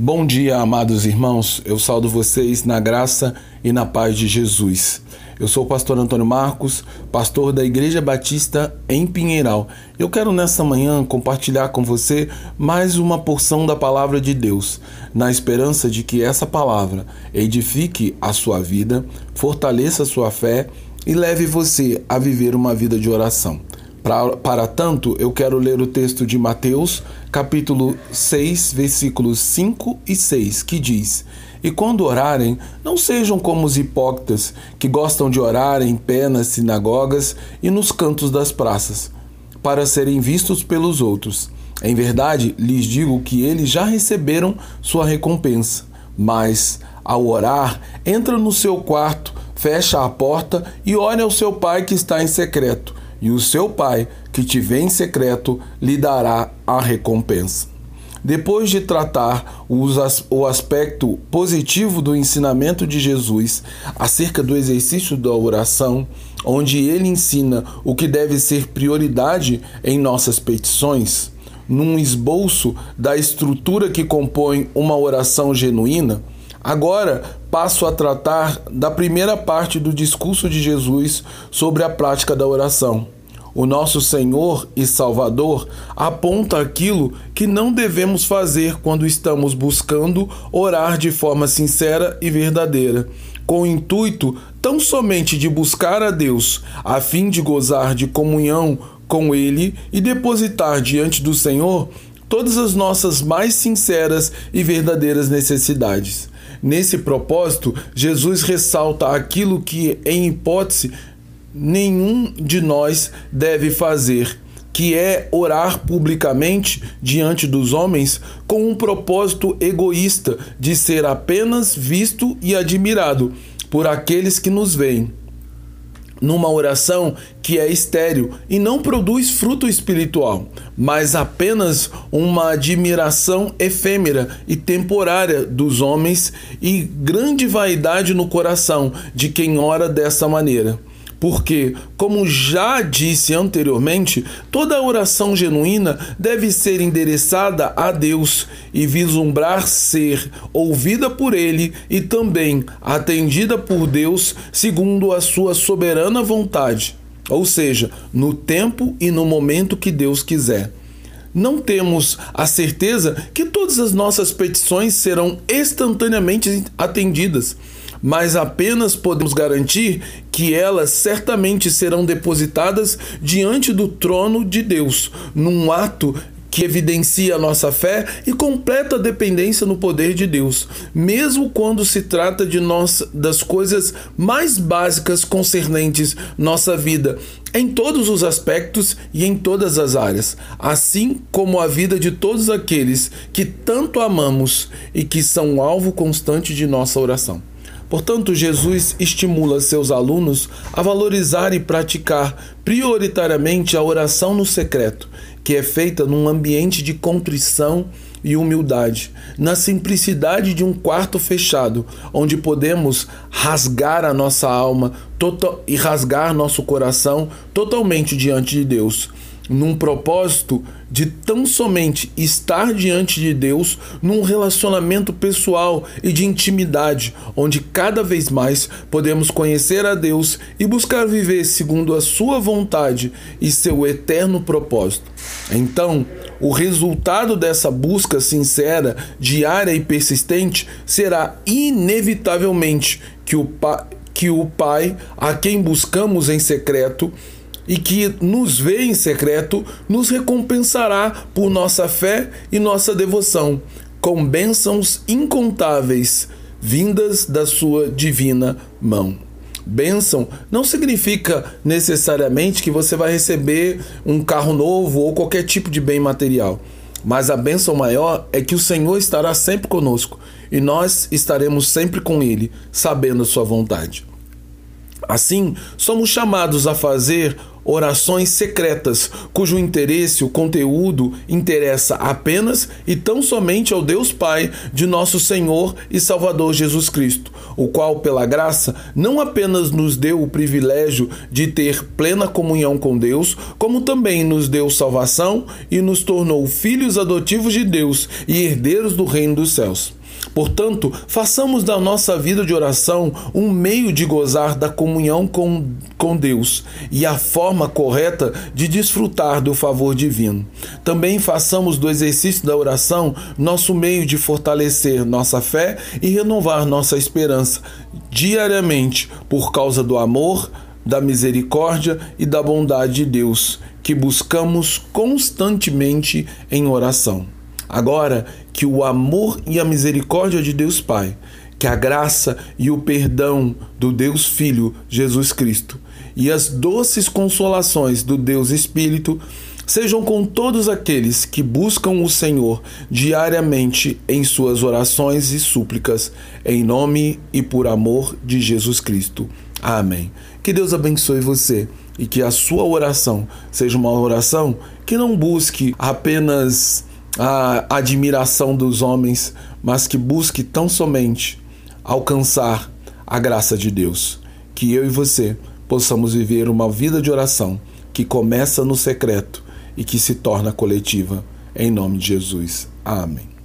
Bom dia, amados irmãos. Eu saldo vocês na graça e na paz de Jesus. Eu sou o pastor Antônio Marcos, pastor da Igreja Batista em Pinheiral. Eu quero nessa manhã compartilhar com você mais uma porção da palavra de Deus, na esperança de que essa palavra edifique a sua vida, fortaleça a sua fé e leve você a viver uma vida de oração. Para, para tanto, eu quero ler o texto de Mateus, capítulo 6, versículos 5 e 6, que diz: E quando orarem, não sejam como os hipócritas, que gostam de orar em pé nas sinagogas e nos cantos das praças, para serem vistos pelos outros. Em verdade, lhes digo que eles já receberam sua recompensa. Mas, ao orar, entra no seu quarto, fecha a porta e ore ao seu pai que está em secreto e o seu Pai, que te vê em secreto, lhe dará a recompensa. Depois de tratar o aspecto positivo do ensinamento de Jesus acerca do exercício da oração, onde ele ensina o que deve ser prioridade em nossas petições, num esboço da estrutura que compõe uma oração genuína, agora passo a tratar da primeira parte do discurso de Jesus sobre a prática da oração. O nosso Senhor e Salvador aponta aquilo que não devemos fazer quando estamos buscando orar de forma sincera e verdadeira, com o intuito tão somente de buscar a Deus, a fim de gozar de comunhão com Ele e depositar diante do Senhor todas as nossas mais sinceras e verdadeiras necessidades. Nesse propósito, Jesus ressalta aquilo que, em hipótese, nenhum de nós deve fazer, que é orar publicamente diante dos homens com um propósito egoísta de ser apenas visto e admirado por aqueles que nos veem numa oração que é estéril e não produz fruto espiritual, mas apenas uma admiração efêmera e temporária dos homens e grande vaidade no coração de quem ora dessa maneira. Porque, como já disse anteriormente, toda oração genuína deve ser endereçada a Deus e vislumbrar ser ouvida por Ele e também atendida por Deus segundo a sua soberana vontade, ou seja, no tempo e no momento que Deus quiser. Não temos a certeza que todas as nossas petições serão instantaneamente atendidas mas apenas podemos garantir que elas certamente serão depositadas diante do trono de Deus, num ato que evidencia a nossa fé e completa dependência no poder de Deus, mesmo quando se trata de nós das coisas mais básicas concernentes nossa vida, em todos os aspectos e em todas as áreas, assim como a vida de todos aqueles que tanto amamos e que são alvo constante de nossa oração. Portanto, Jesus estimula seus alunos a valorizar e praticar prioritariamente a oração no secreto, que é feita num ambiente de contrição e humildade, na simplicidade de um quarto fechado, onde podemos rasgar a nossa alma total, e rasgar nosso coração totalmente diante de Deus num propósito de tão somente estar diante de Deus num relacionamento pessoal e de intimidade, onde cada vez mais podemos conhecer a Deus e buscar viver segundo a sua vontade e seu eterno propósito. Então, o resultado dessa busca sincera, diária e persistente será inevitavelmente que o, que o Pai, a quem buscamos em secreto, e que nos vê em secreto, nos recompensará por nossa fé e nossa devoção, com bênçãos incontáveis vindas da sua divina mão. Bênção não significa necessariamente que você vai receber um carro novo ou qualquer tipo de bem material. Mas a bênção maior é que o Senhor estará sempre conosco e nós estaremos sempre com Ele, sabendo a Sua vontade. Assim, somos chamados a fazer orações secretas, cujo interesse, o conteúdo, interessa apenas e tão somente ao Deus Pai de nosso Senhor e Salvador Jesus Cristo, o qual, pela graça, não apenas nos deu o privilégio de ter plena comunhão com Deus, como também nos deu salvação e nos tornou filhos adotivos de Deus e herdeiros do reino dos céus. Portanto, façamos da nossa vida de oração um meio de gozar da comunhão com, com Deus e a forma correta de desfrutar do favor divino. Também façamos do exercício da oração nosso meio de fortalecer nossa fé e renovar nossa esperança diariamente por causa do amor, da misericórdia e da bondade de Deus que buscamos constantemente em oração. Agora que o amor e a misericórdia de Deus Pai, que a graça e o perdão do Deus Filho Jesus Cristo e as doces consolações do Deus Espírito sejam com todos aqueles que buscam o Senhor diariamente em suas orações e súplicas, em nome e por amor de Jesus Cristo. Amém. Que Deus abençoe você e que a sua oração seja uma oração que não busque apenas a admiração dos homens, mas que busque tão somente alcançar a graça de Deus. Que eu e você possamos viver uma vida de oração que começa no secreto e que se torna coletiva. Em nome de Jesus. Amém.